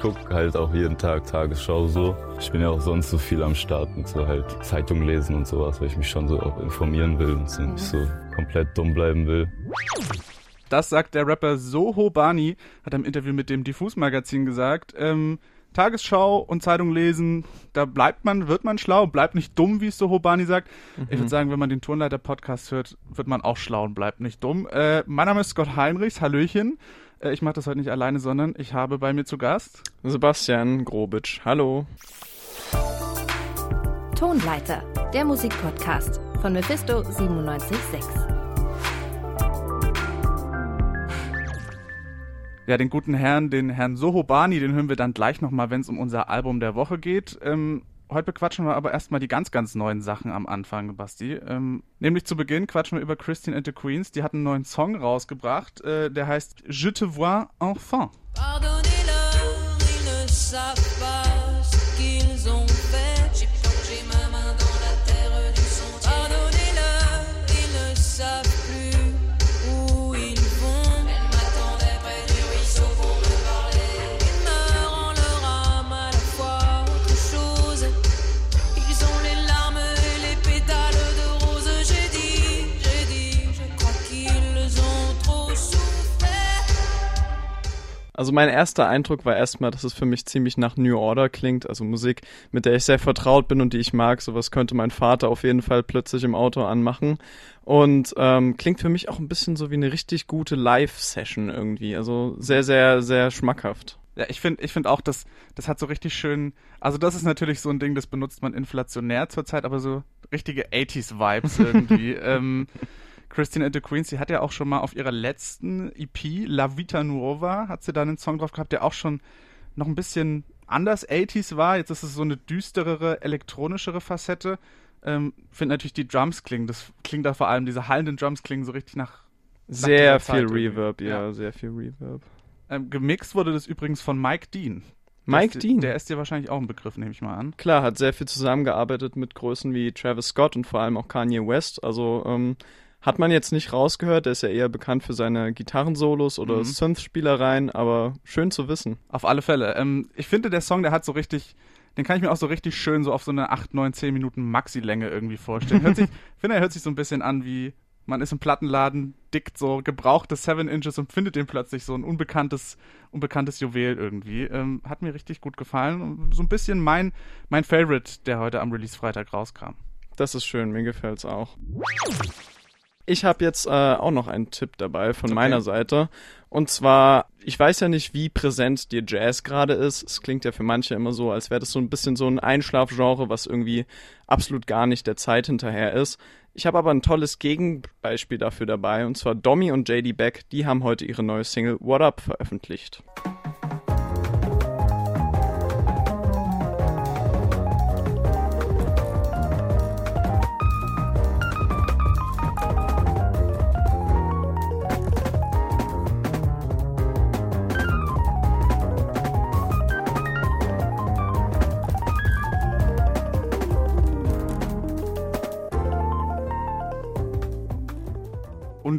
ich gucke halt auch jeden Tag Tagesschau so. Ich bin ja auch sonst so viel am Start und so halt Zeitung lesen und sowas, weil ich mich schon so auch informieren will und so nicht so komplett dumm bleiben will. Das sagt der Rapper Soho Bani, hat im Interview mit dem Diffus Magazin gesagt. Ähm, Tagesschau und Zeitung lesen, da bleibt man, wird man schlau, bleibt nicht dumm, wie es Soho Bani sagt. Mhm. Ich würde sagen, wenn man den Turnleiter-Podcast hört, wird man auch schlau und bleibt nicht dumm. Äh, mein Name ist Scott Heinrichs, Hallöchen. Äh, ich mache das heute nicht alleine, sondern ich habe bei mir zu Gast Sebastian Grobitsch. Hallo. Tonleiter, der Musikpodcast von Mephisto 976. Ja, den guten Herrn, den Herrn Sohobani, den hören wir dann gleich nochmal, wenn es um unser Album der Woche geht. Ähm, heute bequatschen wir aber erstmal die ganz, ganz neuen Sachen am Anfang, Basti. Ähm, nämlich zu Beginn quatschen wir über Christine and the Queens. Die hat einen neuen Song rausgebracht, äh, der heißt Je te vois enfin. Pardonnez-leur, ils ne savent pas Also mein erster Eindruck war erstmal, dass es für mich ziemlich nach New Order klingt, also Musik, mit der ich sehr vertraut bin und die ich mag. Sowas könnte mein Vater auf jeden Fall plötzlich im Auto anmachen. Und ähm, klingt für mich auch ein bisschen so wie eine richtig gute Live-Session irgendwie. Also sehr, sehr, sehr schmackhaft. Ja, ich finde ich finde auch, dass das hat so richtig schön, also das ist natürlich so ein Ding, das benutzt man inflationär zurzeit, aber so richtige 80s-Vibes irgendwie. ähm, Christine and the Queens, sie hat ja auch schon mal auf ihrer letzten EP, La Vita Nuova, hat sie da einen Song drauf gehabt, der auch schon noch ein bisschen anders 80s war. Jetzt ist es so eine düsterere, elektronischere Facette. Ähm, finde natürlich die Drums klingen, das klingt da vor allem, diese hallenden Drums klingen so richtig nach. Sehr nach viel Reverb, ja, ja, sehr viel Reverb. Ähm, gemixt wurde das übrigens von Mike Dean. Mike der Dean. Der ist dir wahrscheinlich auch ein Begriff, nehme ich mal an. Klar, hat sehr viel zusammengearbeitet mit Größen wie Travis Scott und vor allem auch Kanye West. Also ähm, hat man jetzt nicht rausgehört, der ist ja eher bekannt für seine Gitarrensolos oder mhm. Synth-Spielereien, aber schön zu wissen. Auf alle Fälle. Ähm, ich finde, der Song, der hat so richtig, den kann ich mir auch so richtig schön so auf so eine 8, 9, 10 Minuten Maxi-Länge irgendwie vorstellen. Hört sich, ich finde, er hört sich so ein bisschen an wie, man ist im Plattenladen, dickt so gebrauchte 7 Inches und findet den plötzlich so ein unbekanntes, unbekanntes Juwel irgendwie. Ähm, hat mir richtig gut gefallen. So ein bisschen mein, mein Favorite, der heute am Release-Freitag rauskam. Das ist schön, mir gefällt's auch. Ich habe jetzt äh, auch noch einen Tipp dabei von okay. meiner Seite. Und zwar, ich weiß ja nicht, wie präsent dir Jazz gerade ist. Es klingt ja für manche immer so, als wäre das so ein bisschen so ein Einschlafgenre, was irgendwie absolut gar nicht der Zeit hinterher ist. Ich habe aber ein tolles Gegenbeispiel dafür dabei, und zwar Dommy und JD Beck, die haben heute ihre neue Single What Up veröffentlicht.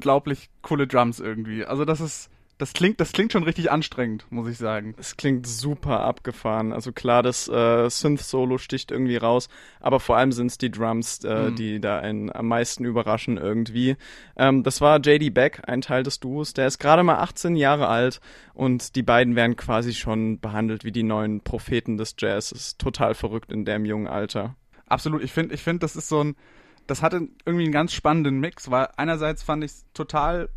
Unglaublich coole Drums irgendwie. Also das ist, das klingt, das klingt schon richtig anstrengend, muss ich sagen. Es klingt super abgefahren. Also klar, das äh, Synth-Solo sticht irgendwie raus, aber vor allem sind es die Drums, äh, mhm. die da einen am meisten überraschen irgendwie. Ähm, das war JD Beck, ein Teil des Duos. Der ist gerade mal 18 Jahre alt und die beiden werden quasi schon behandelt wie die neuen Propheten des Jazz. Ist total verrückt in dem jungen Alter. Absolut. Ich finde, ich finde, das ist so ein das hatte irgendwie einen ganz spannenden Mix, weil einerseits fand ich es total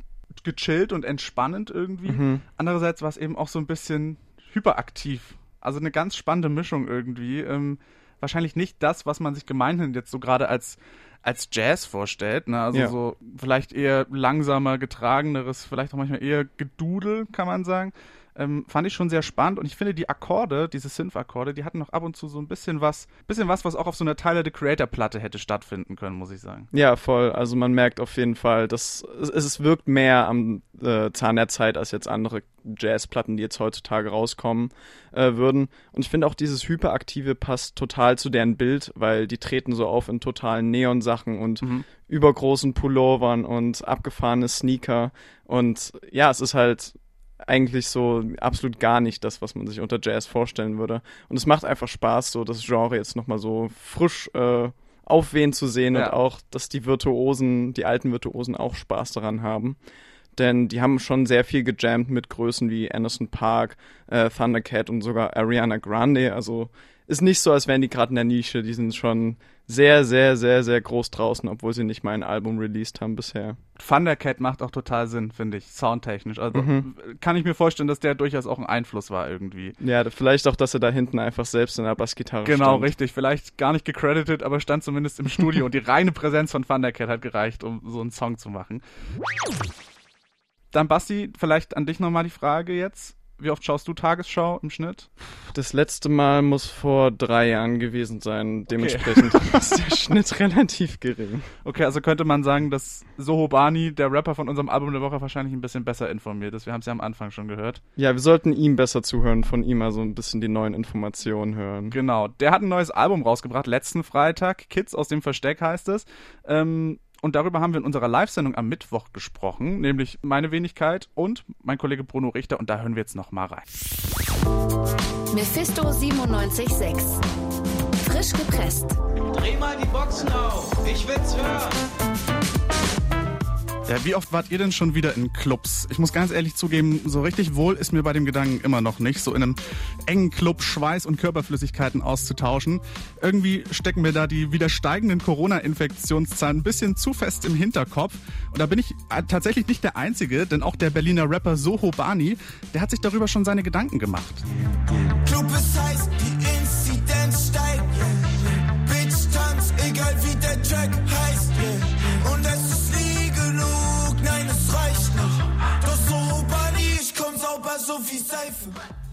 gechillt und entspannend irgendwie, mhm. andererseits war es eben auch so ein bisschen hyperaktiv. Also eine ganz spannende Mischung irgendwie. Ähm, wahrscheinlich nicht das, was man sich gemeinhin jetzt so gerade als als Jazz vorstellt, ne? Also ja. so vielleicht eher langsamer, getrageneres, vielleicht auch manchmal eher Gedudel, kann man sagen ähm, fand ich schon sehr spannend und ich finde die Akkorde, diese Synth-Akkorde, die hatten noch ab und zu so ein bisschen was, bisschen was, was auch auf so einer Tyler the Creator-Platte hätte stattfinden können, muss ich sagen. Ja, voll. Also man merkt auf jeden Fall, dass es, es wirkt mehr am äh, Zahn der Zeit als jetzt andere Jazzplatten, die jetzt heutzutage rauskommen äh, würden. Und ich finde auch dieses Hyperaktive passt total zu deren Bild, weil die treten so auf in totalen Neon-Sachen und mhm. übergroßen Pullovern und abgefahrene Sneaker. Und ja, es ist halt eigentlich so absolut gar nicht das, was man sich unter Jazz vorstellen würde. Und es macht einfach Spaß, so das Genre jetzt nochmal so frisch äh, aufwehen zu sehen ja. und auch, dass die Virtuosen, die alten Virtuosen auch Spaß daran haben. Denn die haben schon sehr viel gejammt mit Größen wie Anderson Park, äh, Thundercat und sogar Ariana Grande. Also ist nicht so, als wären die gerade in der Nische. Die sind schon sehr, sehr, sehr, sehr groß draußen, obwohl sie nicht mal ein Album released haben bisher. Thundercat macht auch total Sinn, finde ich, soundtechnisch. Also mhm. kann ich mir vorstellen, dass der durchaus auch ein Einfluss war irgendwie. Ja, vielleicht auch, dass er da hinten einfach selbst in der Bassgitarre Genau, stand. richtig. Vielleicht gar nicht gecredited, aber stand zumindest im Studio und die reine Präsenz von Thundercat hat gereicht, um so einen Song zu machen. Dann Basti, vielleicht an dich nochmal die Frage jetzt. Wie oft schaust du Tagesschau im Schnitt? Das letzte Mal muss vor drei Jahren gewesen sein. Dementsprechend okay. ist der Schnitt relativ gering. Okay, also könnte man sagen, dass Soho Bani, der Rapper von unserem Album der Woche, wahrscheinlich ein bisschen besser informiert ist. Wir haben es ja am Anfang schon gehört. Ja, wir sollten ihm besser zuhören, von ihm also ein bisschen die neuen Informationen hören. Genau. Der hat ein neues Album rausgebracht, letzten Freitag. Kids aus dem Versteck heißt es. Ähm, und darüber haben wir in unserer Live-Sendung am Mittwoch gesprochen, nämlich meine Wenigkeit und mein Kollege Bruno Richter. Und da hören wir jetzt nochmal rein. Mephisto 976. Frisch gepresst. Dreh mal die Boxen auf. Ich will's hören. Ja, wie oft wart ihr denn schon wieder in Clubs? Ich muss ganz ehrlich zugeben, so richtig wohl ist mir bei dem Gedanken immer noch nicht, so in einem engen Club Schweiß und Körperflüssigkeiten auszutauschen. Irgendwie stecken mir da die wieder steigenden Corona-Infektionszahlen ein bisschen zu fest im Hinterkopf. Und da bin ich äh, tatsächlich nicht der Einzige, denn auch der Berliner Rapper Soho Bani, der hat sich darüber schon seine Gedanken gemacht. Club ist heiß, die Inzidenz steigt. Bitch tanz, egal wie der Track heißt.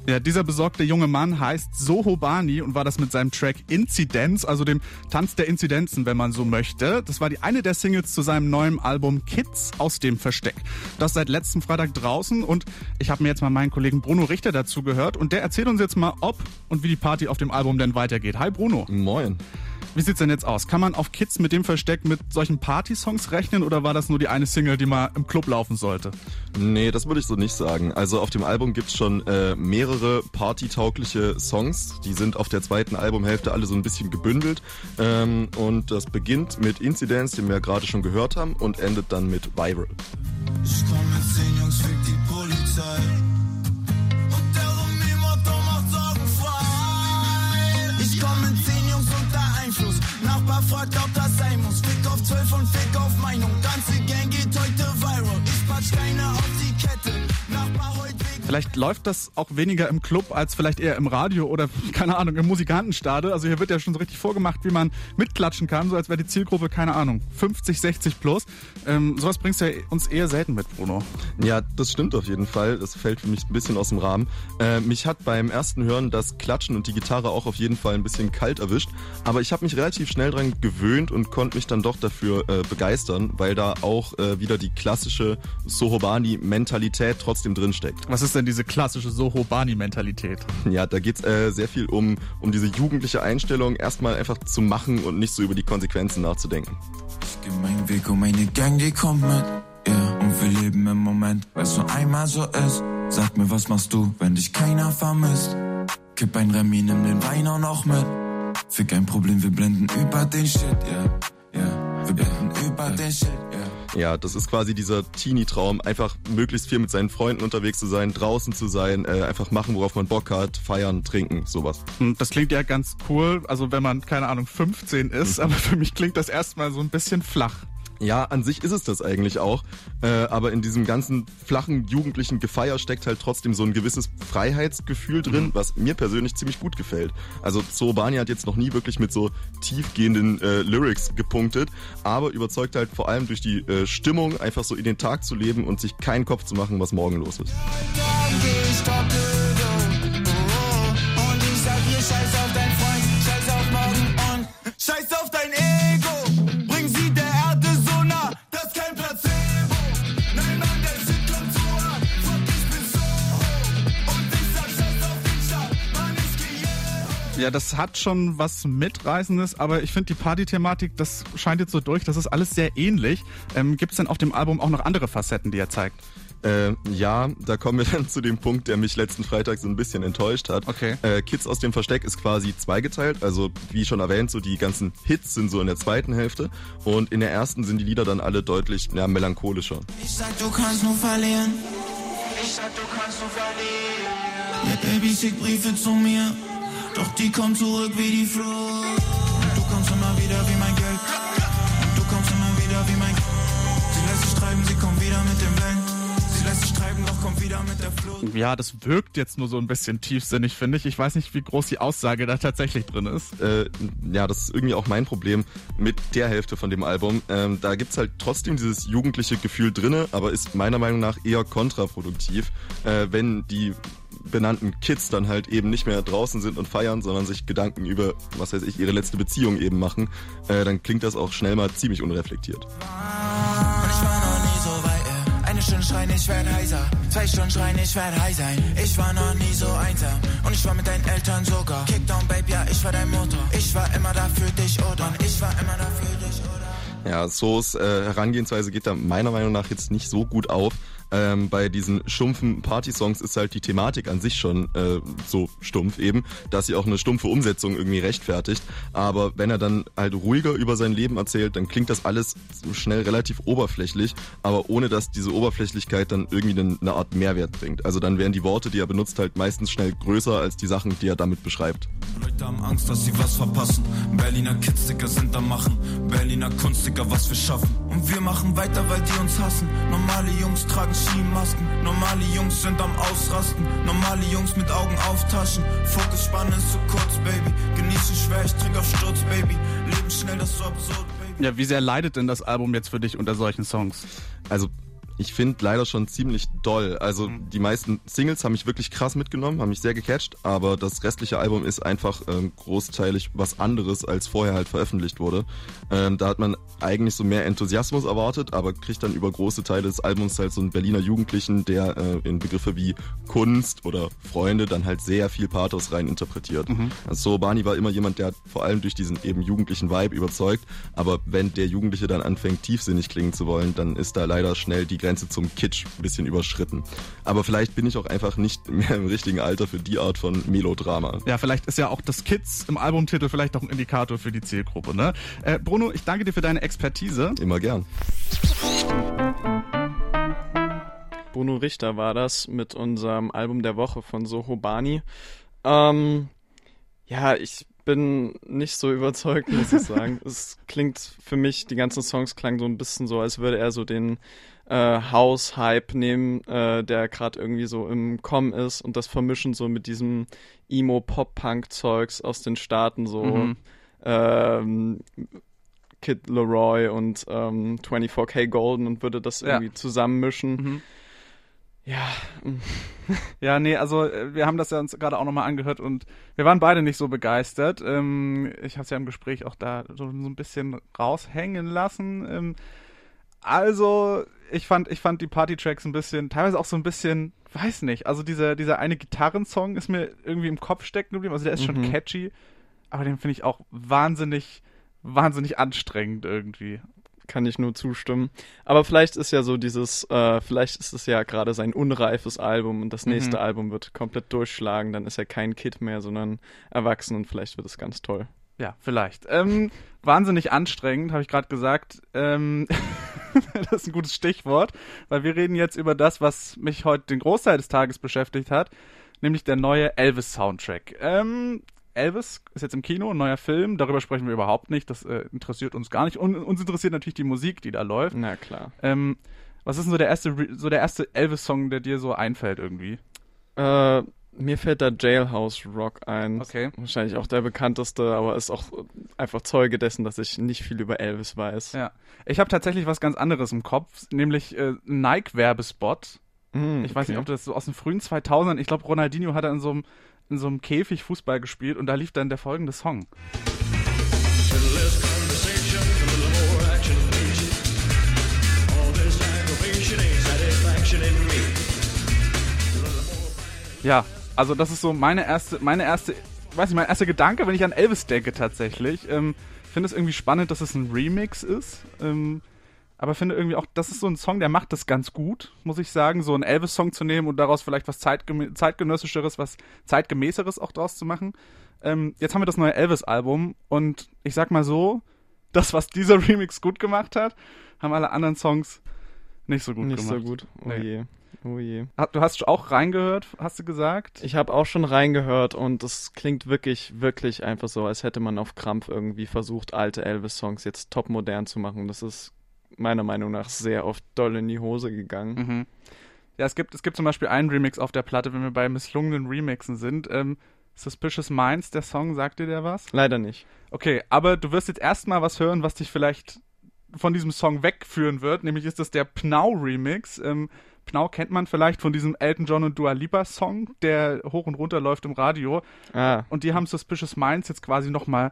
Ja, dieser besorgte junge Mann heißt Soho Bani und war das mit seinem Track Inzidenz, also dem Tanz der Inzidenzen, wenn man so möchte. Das war die eine der Singles zu seinem neuen Album Kids aus dem Versteck. Das seit letzten Freitag draußen und ich habe mir jetzt mal meinen Kollegen Bruno Richter dazu gehört und der erzählt uns jetzt mal, ob und wie die Party auf dem Album denn weitergeht. Hi Bruno. Moin. Wie sieht's denn jetzt aus? Kann man auf Kids mit dem Versteck mit solchen Party-Songs rechnen oder war das nur die eine Single, die mal im Club laufen sollte? Nee, das würde ich so nicht sagen. Also auf dem Album gibt's schon äh, mehrere partytaugliche Songs. Die sind auf der zweiten Albumhälfte alle so ein bisschen gebündelt. Ähm, und das beginnt mit Incidents, den wir ja gerade schon gehört haben, und endet dann mit Viral. Ich komm mit zehn Jungs, fick die Polizei. Nachbar fragt, ob das sein muss. Fick auf 12 und fick auf Meinung. Ganze Gang geht heute viral. Ich patsch keine auf die Vielleicht läuft das auch weniger im Club als vielleicht eher im Radio oder, keine Ahnung, im Musikantenstade. Also hier wird ja schon so richtig vorgemacht, wie man mitklatschen kann, so als wäre die Zielgruppe, keine Ahnung, 50, 60 plus. Ähm, sowas bringst du ja uns eher selten mit, Bruno. Ja, das stimmt auf jeden Fall. Das fällt für mich ein bisschen aus dem Rahmen. Äh, mich hat beim ersten Hören das Klatschen und die Gitarre auch auf jeden Fall ein bisschen kalt erwischt. Aber ich habe mich relativ schnell dran gewöhnt und konnte mich dann doch dafür äh, begeistern, weil da auch äh, wieder die klassische Sohobani-Mentalität trotzdem drinsteckt. Was ist denn denn diese klassische Soho-Bani-Mentalität? Ja, da geht's äh, sehr viel um, um diese jugendliche Einstellung, erstmal einfach zu machen und nicht so über die Konsequenzen nachzudenken. Ich geh meinen Weg und meine Gang, die kommt mit. Yeah. Und wir leben im Moment, weil's nur einmal so ist. Sag mir, was machst du, wenn dich keiner vermisst? Kipp ein Remi, nimm den Wein auch noch mit. Für kein Problem, wir blenden über den Shit, yeah. Yeah. Wir blenden über den Shit, yeah. Ja, das ist quasi dieser Teenie-Traum, einfach möglichst viel mit seinen Freunden unterwegs zu sein, draußen zu sein, äh, einfach machen, worauf man Bock hat, feiern, trinken, sowas. Hm, das klingt ja ganz cool, also wenn man, keine Ahnung, 15 ist, mhm. aber für mich klingt das erstmal so ein bisschen flach. Ja, an sich ist es das eigentlich auch. Äh, aber in diesem ganzen flachen jugendlichen Gefeier steckt halt trotzdem so ein gewisses Freiheitsgefühl drin, mhm. was mir persönlich ziemlich gut gefällt. Also Zoobani hat jetzt noch nie wirklich mit so tiefgehenden äh, Lyrics gepunktet, aber überzeugt halt vor allem durch die äh, Stimmung, einfach so in den Tag zu leben und sich keinen Kopf zu machen, was morgen los ist. Scheiß auf dein Ego, Ja, das hat schon was Mitreißendes, aber ich finde die Party-Thematik, das scheint jetzt so durch, das ist alles sehr ähnlich. Ähm, Gibt es denn auf dem Album auch noch andere Facetten, die er zeigt? Äh, ja, da kommen wir dann zu dem Punkt, der mich letzten Freitag so ein bisschen enttäuscht hat. Okay. Äh, Kids aus dem Versteck ist quasi zweigeteilt. Also wie schon erwähnt, so die ganzen Hits sind so in der zweiten Hälfte und in der ersten sind die Lieder dann alle deutlich ja, melancholischer. Ich sag, du kannst nur verlieren. Ich sag, du kannst nur verlieren. Ja, Baby schickt Briefe zu mir, doch die kommen zurück wie die Flut. Und du kommst immer wieder wie mein Geld. Und du kommst immer wieder wie mein Sie lässt sich treiben, sie kommt wieder mit dem Wellen. Sie lässt sich treiben, doch kommt wieder mit der Flut. Ja, das wirkt jetzt nur so ein bisschen tiefsinnig, finde ich. Ich weiß nicht, wie groß die Aussage da tatsächlich drin ist. Äh, ja, das ist irgendwie auch mein Problem mit der Hälfte von dem Album. Ähm, da gibt's halt trotzdem dieses jugendliche Gefühl drinne, aber ist meiner Meinung nach eher kontraproduktiv, äh, wenn die benannten Kids dann halt eben nicht mehr draußen sind und feiern, sondern sich Gedanken über, was weiß ich, ihre letzte Beziehung eben machen, äh, dann klingt das auch schnell mal ziemlich unreflektiert. Äh. Eine Stunde schreien, ich werd heiser. Zwei Stunden schreien, ich werd high sein. Ich war noch nie so einsam. Und ich war mit deinen Eltern sogar. Kickdown, Babe, ja, ich war dein Motor. Ich war immer da für dich, oder? Und ich war immer da für dich, oder? Ja, So's äh, Herangehensweise geht da meiner Meinung nach jetzt nicht so gut auf. Ähm, bei diesen stumpfen Party-Songs ist halt die Thematik an sich schon äh, so stumpf eben, dass sie auch eine stumpfe Umsetzung irgendwie rechtfertigt. Aber wenn er dann halt ruhiger über sein Leben erzählt, dann klingt das alles schnell relativ oberflächlich, aber ohne dass diese Oberflächlichkeit dann irgendwie eine, eine Art Mehrwert bringt. Also dann wären die Worte, die er benutzt, halt meistens schnell größer als die Sachen, die er damit beschreibt. Leute haben Angst, dass sie was verpassen. Berliner Kids, Digga, sind am Machen. Berliner Kunst, Digga, was wir schaffen. Und wir machen weiter, weil die uns hassen. Normale Jungs tragen Skimasken. Normale Jungs sind am Ausrasten. Normale Jungs mit Augen auf Taschen. Fokusspann ist zu kurz, Baby. Genieße schwer, ich trink auf Sturz, Baby. Leben schnell, das ist so absurd, Baby. Ja, wie sehr leidet denn das Album jetzt für dich unter solchen Songs? Also ich finde leider schon ziemlich doll. Also die meisten Singles haben mich wirklich krass mitgenommen, haben mich sehr gecatcht, aber das restliche Album ist einfach ähm, großteilig was anderes, als vorher halt veröffentlicht wurde. Ähm, da hat man eigentlich so mehr Enthusiasmus erwartet, aber kriegt dann über große Teile des Albums halt so einen Berliner Jugendlichen, der äh, in Begriffe wie Kunst oder Freunde dann halt sehr viel Pathos rein interpretiert. Also Bani war immer jemand, der vor allem durch diesen eben jugendlichen Vibe überzeugt, aber wenn der Jugendliche dann anfängt tiefsinnig klingen zu wollen, dann ist da leider schnell die Grenze zum Kitsch ein bisschen überschritten. Aber vielleicht bin ich auch einfach nicht mehr im richtigen Alter für die Art von Melodrama. Ja, vielleicht ist ja auch das Kids im Albumtitel vielleicht auch ein Indikator für die Zielgruppe, ne? Äh, Bruno, ich danke dir für deine Expertise. Immer gern. Bruno Richter war das mit unserem Album der Woche von Soho Bani. Ähm, ja, ich bin nicht so überzeugt, muss ich sagen. es klingt für mich, die ganzen Songs klangen so ein bisschen so, als würde er so den äh, House-Hype nehmen, äh, der gerade irgendwie so im Kommen ist und das vermischen so mit diesem Emo-Pop-Punk-Zeugs aus den Staaten, so Mhm. ähm, Kid Leroy und ähm, 24K Golden und würde das Ja. irgendwie zusammenmischen. Mhm. Ja, Ja, nee, also äh, wir haben das ja uns gerade auch nochmal angehört und wir waren beide nicht so begeistert. Ähm, ich habe es ja im Gespräch auch da so, so ein bisschen raushängen lassen. Ähm, also, ich fand, ich fand die Party-Tracks ein bisschen, teilweise auch so ein bisschen, weiß nicht, also dieser, dieser eine Gitarrensong ist mir irgendwie im Kopf stecken geblieben. Also der ist schon Mhm. catchy, aber den finde ich auch wahnsinnig, wahnsinnig anstrengend irgendwie. kann ich nur zustimmen. Aber vielleicht ist ja so dieses, äh, vielleicht ist es ja gerade sein unreifes Album und das nächste Mhm. Album wird komplett durchschlagen, dann ist er kein Kid mehr, sondern erwachsen und vielleicht wird es ganz toll. Ja, vielleicht. Ähm, wahnsinnig anstrengend, habe ich gerade gesagt. Ähm, das ist ein gutes Stichwort, weil wir reden jetzt über das, was mich heute den Großteil des Tages beschäftigt hat, nämlich der neue Elvis-Soundtrack. Ähm, Elvis ist jetzt im Kino, ein neuer Film, darüber sprechen wir überhaupt nicht, das äh, interessiert uns gar nicht. Und uns interessiert natürlich die Musik, die da läuft. Na klar. Ähm, was ist denn so der erste, so der erste Elvis-Song, der dir so einfällt irgendwie? Äh, mir fällt da Jailhouse Rock ein. Okay. Wahrscheinlich auch der bekannteste, aber ist auch einfach Zeuge dessen, dass ich nicht viel über Elvis weiß. Ja. Ich habe tatsächlich was ganz anderes im Kopf, nämlich äh, Nike-Werbespot. Hm, Ich weiß okay. nicht, ob das so aus den frühen 2000ern, ich glaube, Ronaldinho hat da in so einem in so einem Käfig Fußball gespielt und da lief dann der folgende Song. Ja, also das ist so meine erste, meine erste, weiß nicht, mein erster Gedanke, wenn ich an Elvis denke tatsächlich. Ähm, ich finde es irgendwie spannend, dass es ein Remix ist. Ähm, aber finde irgendwie auch, das ist so ein Song, der macht das ganz gut, muss ich sagen, so einen Elvis-Song zu nehmen und daraus vielleicht was Zeitgemä zeitgenössischeres, was zeitgemäßeres auch draus zu machen. Ähm, jetzt haben wir das neue Elvis-Album und ich sag mal so, das, was dieser Remix gut gemacht hat, haben alle anderen Songs nicht so gut Nicht gemacht. so gut. Oh Nee. je. Oh je. Du hast auch reingehört, hast du gesagt? Ich habe auch schon reingehört und es klingt wirklich, wirklich einfach so, als hätte man auf Krampf irgendwie versucht, alte Elvis-Songs jetzt top modern zu machen. Das ist meiner Meinung nach sehr oft doll in die Hose gegangen. Mhm. Ja, es gibt, es gibt zum Beispiel einen Remix auf der Platte, wenn wir bei misslungenen Remixen sind. Ähm, Suspicious Minds, der Song, sagt dir der was? Leider nicht. Okay, aber du wirst jetzt erstmal was hören, was dich vielleicht von diesem Song wegführen wird. Nämlich ist das der Pnau-Remix. Ähm, Pnau kennt man vielleicht von diesem Elton John und Dua Lipa Song, der hoch und runter läuft im Radio. Ah, Und die haben Suspicious Minds jetzt quasi nochmal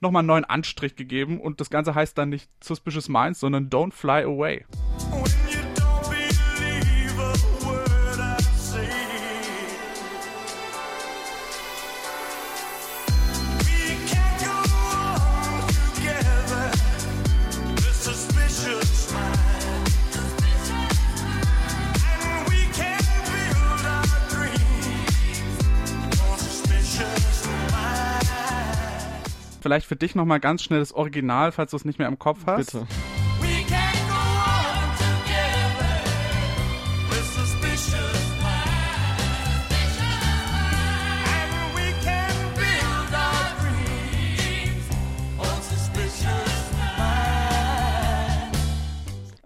noch mal einen neuen Anstrich gegeben. Und das Ganze heißt dann nicht Suspicious Minds, sondern Don't Fly Away. When Vielleicht für dich nochmal ganz schnell das Original, falls du es nicht mehr im Kopf hast. bitte.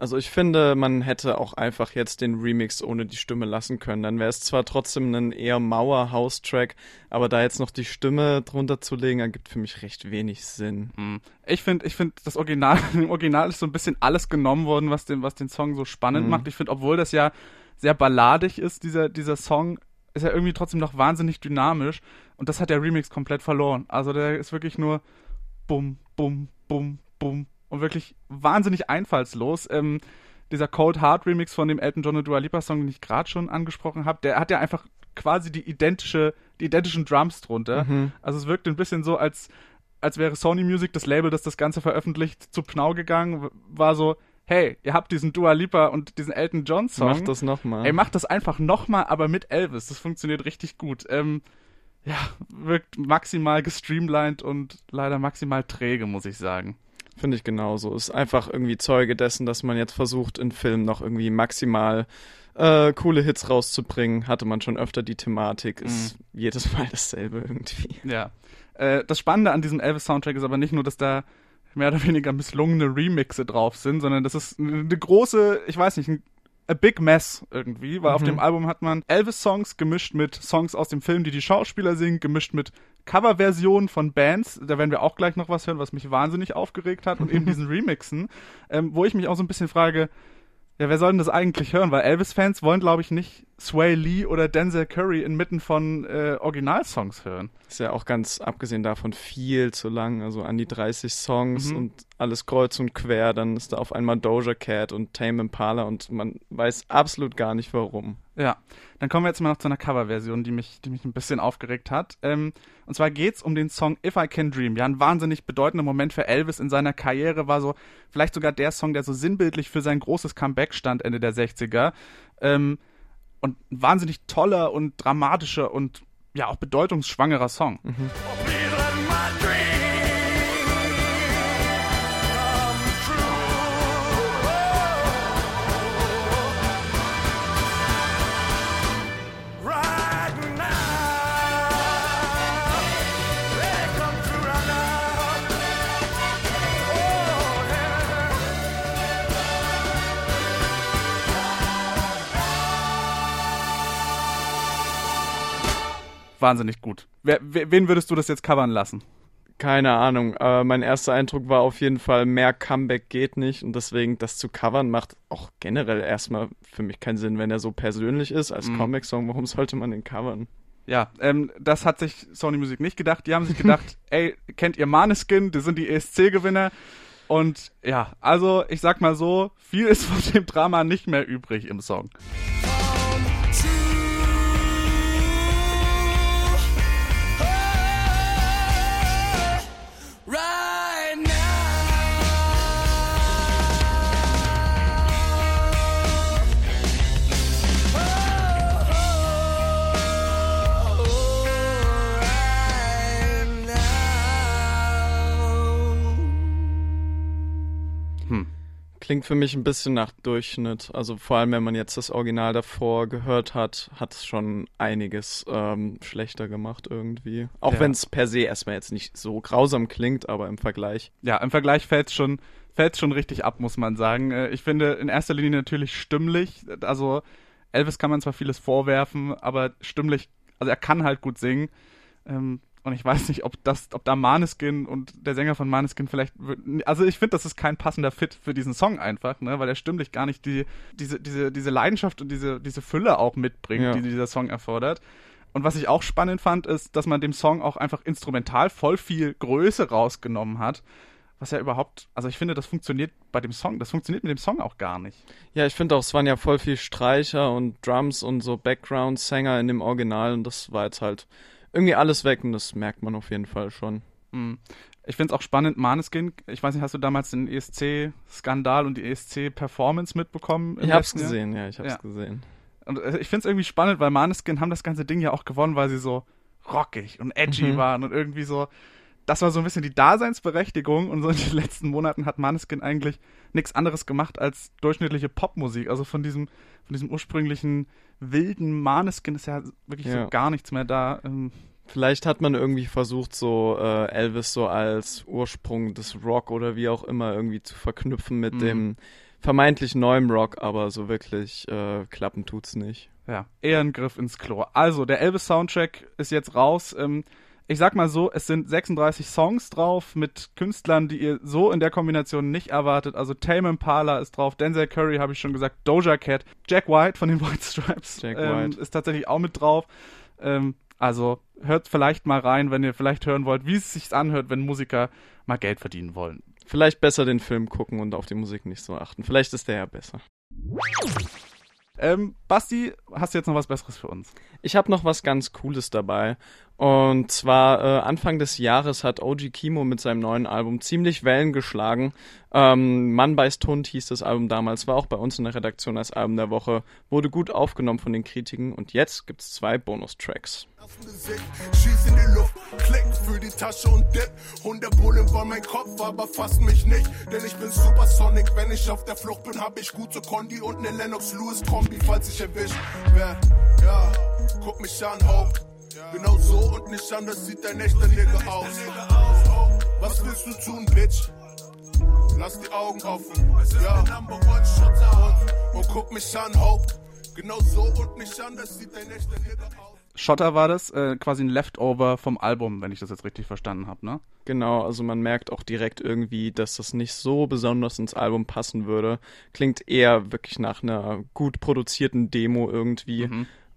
Also ich finde, man hätte auch einfach jetzt den Remix ohne die Stimme lassen können. Dann wäre es zwar trotzdem ein eher mauer House-Track, aber da jetzt noch die Stimme drunter zu legen, ergibt für mich recht wenig Sinn. Hm. Ich finde, ich finde, das Original, im Original ist so ein bisschen alles genommen worden, was den, was den Song so spannend Mhm. macht. Ich finde, obwohl das ja sehr balladig ist, dieser, dieser Song, ist er irgendwie trotzdem noch wahnsinnig dynamisch. Und das hat der Remix komplett verloren. Also der ist wirklich nur bum, bum, bum, bum. Und wirklich wahnsinnig einfallslos. Ähm, dieser Cold Heart Remix von dem Elton John und Dua Lipa Song, den ich gerade schon angesprochen habe, der hat ja einfach quasi die identische, die identischen Drums drunter. Mhm. Also es wirkt ein bisschen so, als, als wäre Sony Music, das Label, das das Ganze veröffentlicht, zu Pnau gegangen, war so, hey, ihr habt diesen Dua Lipa und diesen Elton John Song. Mach das nochmal. Ey, macht das einfach nochmal, aber mit Elvis. Das funktioniert richtig gut. Ähm, ja, wirkt maximal gestreamlined und leider maximal träge, muss ich sagen. Finde ich genauso. Ist einfach irgendwie Zeuge dessen, dass man jetzt versucht, in Filmen noch irgendwie maximal äh, coole Hits rauszubringen. Hatte man schon öfter die Thematik. Ist jedes Mal dasselbe irgendwie. Ja. Äh, das Spannende an diesem Elvis-Soundtrack ist aber nicht nur, dass da mehr oder weniger misslungene Remixe drauf sind, sondern das ist eine große, ich weiß nicht, ein a big mess irgendwie, weil auf dem Album hat man Elvis-Songs gemischt mit Songs aus dem Film, die die Schauspieler singen, gemischt mit Coverversionen von Bands, da werden wir auch gleich noch was hören, was mich wahnsinnig aufgeregt hat, und eben diesen Remixen, ähm, wo ich mich auch so ein bisschen frage, ja, wer soll denn das eigentlich hören? Weil Elvis-Fans wollen, glaube ich, nicht Sway Lee oder Denzel Curry inmitten von äh, Originalsongs hören. Ist ja auch ganz abgesehen davon viel zu lang. Also an die 30 Songs Mhm. und alles kreuz und quer. Dann ist da auf einmal Doja Cat und Tame Impala und man weiß absolut gar nicht warum. Ja, dann kommen wir jetzt mal noch zu einer Coverversion, die mich, die mich ein bisschen aufgeregt hat. Ähm, und zwar geht's um den Song If I Can Dream. Ja, ein wahnsinnig bedeutender Moment für Elvis in seiner Karriere war so vielleicht sogar der Song, der so sinnbildlich für sein großes Comeback stand Ende der 60er. Ähm, und ein wahnsinnig toller und dramatischer und ja auch bedeutungsschwangerer Song. Please Wahnsinnig gut. Wer, wen würdest du das jetzt covern lassen? Keine Ahnung. Äh, mein erster Eindruck war auf jeden Fall, mehr Comeback geht nicht. Und deswegen das zu covern macht auch generell erstmal für mich keinen Sinn, wenn er so persönlich ist als Mhm. Comic-Song. Warum sollte man den covern? Ja, ähm, das hat sich Sony Music nicht gedacht. Die haben sich gedacht, ey, kennt ihr Maneskin? Die sind die ESC-Gewinner. Und ja, also ich sag mal so, viel ist von dem Drama nicht mehr übrig im Song. Klingt für mich ein bisschen nach Durchschnitt. Also vor allem, wenn man jetzt das Original davor gehört hat, hat es schon einiges ähm, schlechter gemacht irgendwie. Auch Ja. wenn es per se erstmal jetzt nicht so grausam klingt, aber im Vergleich. Ja, im Vergleich fällt's schon, fällt's schon richtig ab, muss man sagen. Äh, Ich finde in erster Linie natürlich stimmlich. Also Elvis kann man zwar vieles vorwerfen, aber stimmlich, also er kann halt gut singen. Ähm, und ich weiß nicht, ob das, ob da Maneskin und der Sänger von Maneskin vielleicht, also ich finde, das ist kein passender Fit für diesen Song einfach, ne, weil er stimmlich gar nicht die, diese, diese, diese Leidenschaft und diese, diese Fülle auch mitbringt, Ja. die dieser Song erfordert. Und was ich auch spannend fand, ist, dass man dem Song auch einfach instrumental voll viel Größe rausgenommen hat. Was ja überhaupt, also ich finde, das funktioniert bei dem Song, das funktioniert mit dem Song auch gar nicht. Ja, ich finde auch, es waren ja voll viel Streicher und Drums und so Background-Sänger in dem Original und das war jetzt halt irgendwie alles weg und das merkt man auf jeden Fall schon. Hm. Ich finde es auch spannend, Maneskin, ich weiß nicht, hast du damals den ESC-Skandal und die ESC-Performance mitbekommen? Ich hab's letzten Jahr? gesehen, ja, ich hab's Ja. gesehen. Und äh, ich finde es irgendwie spannend, weil Maneskin haben das ganze Ding ja auch gewonnen, weil sie so rockig und edgy Mhm. waren und irgendwie so. Das war so ein bisschen die Daseinsberechtigung und so in den letzten Monaten hat Maneskin eigentlich nichts anderes gemacht als durchschnittliche Popmusik. Also von diesem, von diesem ursprünglichen wilden Maneskin ist ja wirklich Ja. so gar nichts mehr da. Ähm, Vielleicht hat man irgendwie versucht, so äh, Elvis so als Ursprung des Rock oder wie auch immer irgendwie zu verknüpfen mit Mhm. dem vermeintlich neuen Rock, aber so wirklich äh, klappen tut's nicht. ja, eher ein Griff ins Klo. Also, der Elvis-Soundtrack ist jetzt raus. Ähm, ich sag mal so, es sind 36 Songs drauf mit Künstlern, die ihr so in der Kombination nicht erwartet. Also Tame Impala ist drauf, Denzel Curry habe ich schon gesagt, Doja Cat, Jack White von den White Stripes Jack ähm, White. ist tatsächlich auch mit drauf. Ähm, also hört vielleicht mal rein, wenn ihr vielleicht hören wollt, wie es sich anhört, wenn Musiker mal Geld verdienen wollen. Vielleicht besser den Film gucken und auf die Musik nicht so achten. Vielleicht ist der ja besser. Ähm, Basti, hast du jetzt noch was Besseres für uns? Ich habe noch was ganz Cooles dabei. Und zwar äh, Anfang des Jahres hat OG Kimo mit seinem neuen Album ziemlich Wellen geschlagen. Ähm, Mann beißt Hund hieß das Album damals, war auch bei uns in der Redaktion als Album der Woche, wurde gut aufgenommen von den Kritiken und jetzt gibt's zwei Bonustracks. Schieß in die Luft, klick für die Tasche und dip. 100 Bullen war mein Kopf, aber fasst mich nicht, denn ich bin Supersonic. Wenn ich auf der Flucht bin, hab ich gute Kondi und ne Lennox Lewis Kombi, falls ich erwischt werd. Ja, guck mich an, ho. Genau so und nicht anders sieht dein echter Nigger aus. Was willst du tun, Bitch? Lass die Augen offen, ja. Und, und guck mich an, ho. Genau so und nicht anders sieht dein echter Nigger aus. Schotter war das, äh, quasi ein Leftover vom Album, wenn ich das jetzt richtig verstanden habe, ne? Genau, also man merkt auch direkt irgendwie, dass das nicht so besonders ins Album passen würde. Klingt eher wirklich nach einer gut produzierten Demo irgendwie.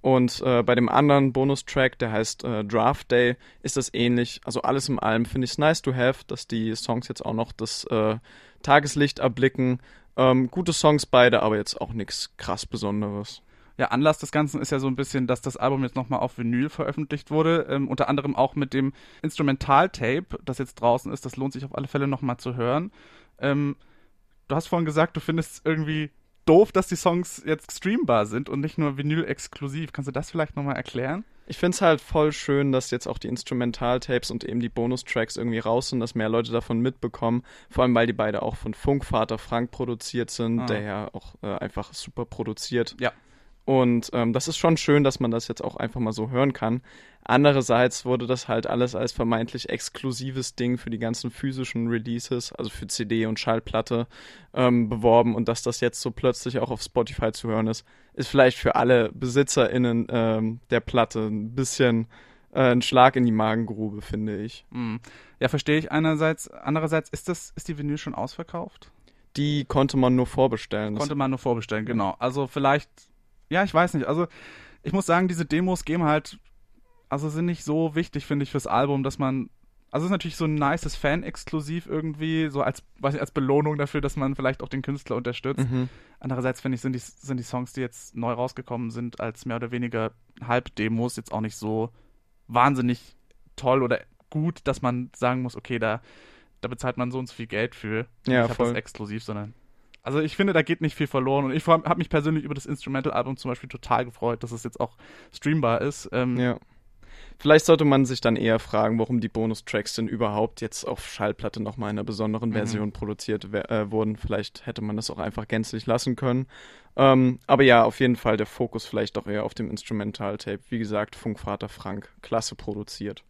Und äh, bei dem anderen Bonustrack, der heißt äh, Draft Day, ist das ähnlich. Also alles in allem finde ich es nice to have, dass die Songs jetzt auch noch das äh, Tageslicht erblicken. Ähm, gute Songs beide, aber jetzt auch nichts krass Besonderes. Ja, Anlass des Ganzen ist ja so ein bisschen, dass das Album jetzt nochmal auf Vinyl veröffentlicht wurde. Ähm, unter anderem auch mit dem Instrumental-Tape, das jetzt draußen ist. Das lohnt sich auf alle Fälle nochmal zu hören. Ähm, du hast vorhin gesagt, du findest es irgendwie doof, dass die Songs jetzt streambar sind und nicht nur Vinyl-exklusiv. Kannst du das vielleicht nochmal erklären? Ich find's halt voll schön, dass jetzt auch die Instrumentaltapes und eben die Bonustracks irgendwie raus sind, dass mehr Leute davon mitbekommen. Vor allem, weil die beide auch von Funkvater Frank produziert sind, Ah. der ja auch äh, einfach super produziert. Ja. Und ähm, das ist schon schön, dass man das jetzt auch einfach mal so hören kann. Andererseits wurde das halt alles als vermeintlich exklusives Ding für die ganzen physischen Releases, also für CD und Schallplatte, ähm, beworben. Und dass das jetzt so plötzlich auch auf Spotify zu hören ist, ist vielleicht für alle BesitzerInnen ähm, der Platte ein bisschen äh, ein Schlag in die Magengrube, finde ich. Hm. Ja, verstehe ich einerseits. Andererseits, ist, das, ist die Vinyl schon ausverkauft? Die konnte man nur vorbestellen. Konnte man nur vorbestellen, genau. Also vielleicht, ja, ich weiß nicht. Also ich muss sagen, diese Demos geben halt, also sind nicht so wichtig, finde ich, fürs Album, dass man, also es ist natürlich so ein nices Fan-Exklusiv irgendwie, so als, weiß ich, als Belohnung dafür, dass man vielleicht auch den Künstler unterstützt. Mhm. Andererseits finde ich, sind die, sind die Songs, die jetzt neu rausgekommen sind, als mehr oder weniger Halbdemos jetzt auch nicht so wahnsinnig toll oder gut, dass man sagen muss, okay, da, da bezahlt man so und so viel Geld für. Ja, ich habe das exklusiv, sondern. Also ich finde, da geht nicht viel verloren und ich habe mich persönlich über das Instrumental-Album zum Beispiel total gefreut, dass es jetzt auch streambar ist. Ähm, Ja. Vielleicht sollte man sich dann eher fragen, warum die Bonustracks denn überhaupt jetzt auf Schallplatte nochmal in einer besonderen mhm. Version produziert äh, wurden. Vielleicht hätte man das auch einfach gänzlich lassen können. Ähm, aber ja, auf jeden Fall der Fokus vielleicht auch eher auf dem Instrumental-Tape. Wie gesagt, Funkvater Frank, klasse produziert.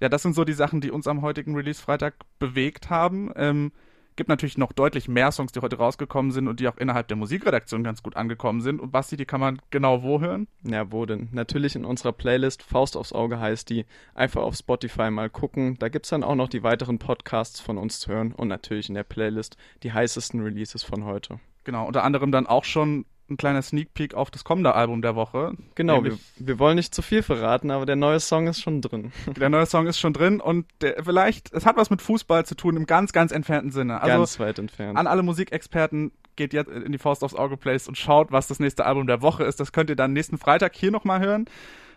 Ja, das sind so die Sachen, die uns am heutigen Release-Freitag bewegt haben. Ähm, gibt natürlich noch deutlich mehr Songs, die heute rausgekommen sind und die auch innerhalb der Musikredaktion ganz gut angekommen sind. Und Basti, die kann man genau wo hören? Ja, wo denn? Natürlich in unserer Playlist Faust aufs Auge heißt die. Einfach auf Spotify mal gucken. Da gibt es dann auch noch die weiteren Podcasts von uns zu hören und natürlich in der Playlist die heißesten Releases von heute. Genau, unter anderem dann auch schon ein kleiner Sneak Peek auf das kommende Album der Woche. Genau, wir, wir, wollen nicht zu viel verraten, aber der neue Song ist schon drin. Der neue Song ist schon drin und der, vielleicht, es hat was mit Fußball zu tun, im ganz, ganz entfernten Sinne. Also ganz weit entfernt. An alle Musikexperten geht jetzt in die Faust aufs Auge Place und schaut, was das nächste Album der Woche ist. Das könnt ihr dann nächsten Freitag hier nochmal hören.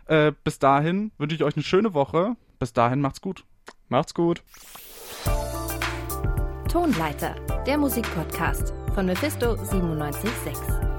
Äh, bis dahin wünsche ich euch eine schöne Woche. Bis dahin macht's gut. Macht's gut. Tonleiter, der Musikpodcast von Mephisto 976.